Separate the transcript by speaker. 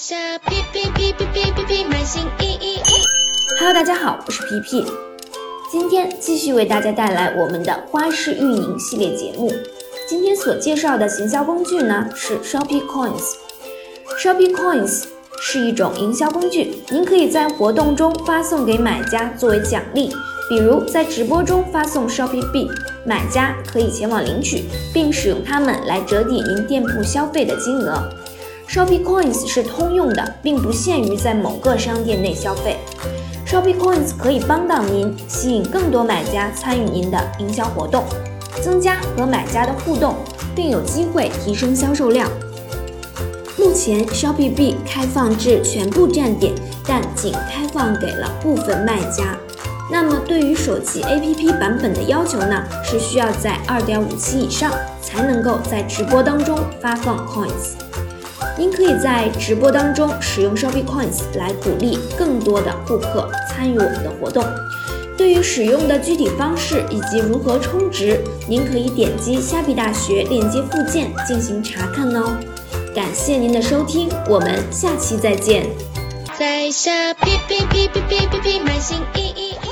Speaker 1: 下皮皮皮皮皮皮皮买新衣衣。
Speaker 2: Hello，大家好，我是皮皮，今天继续为大家带来我们的花式运营系列节目。今天所介绍的行销工具呢是 Shopee Coins。Shopee Coins 是一种营销工具，您可以在活动中发送给买家作为奖励，比如在直播中发送 Shopee 币，买家可以前往领取，并使用它们来折抵您店铺消费的金额。Shopee Coins 是通用的，并不限于在某个商店内消费。Shopee Coins 可以帮到您吸引更多买家参与您的营销活动，增加和买家的互动，并有机会提升销售量。目前，Shopee 币开放至全部站点，但仅开放给了部分卖家。那么，对于手机 APP 版本的要求呢？是需要在2.57以上才能够在直播当中发放 Coins。您可以在直播当中使用 Shopee Coins 来鼓励更多的顾客参与我们的活动。对于使用的具体方式以及如何充值，您可以点击虾皮大学链接附件进行查看哦。感谢您的收听，我们下期再见。
Speaker 1: 在下皮皮皮皮皮皮皮买新衣衣。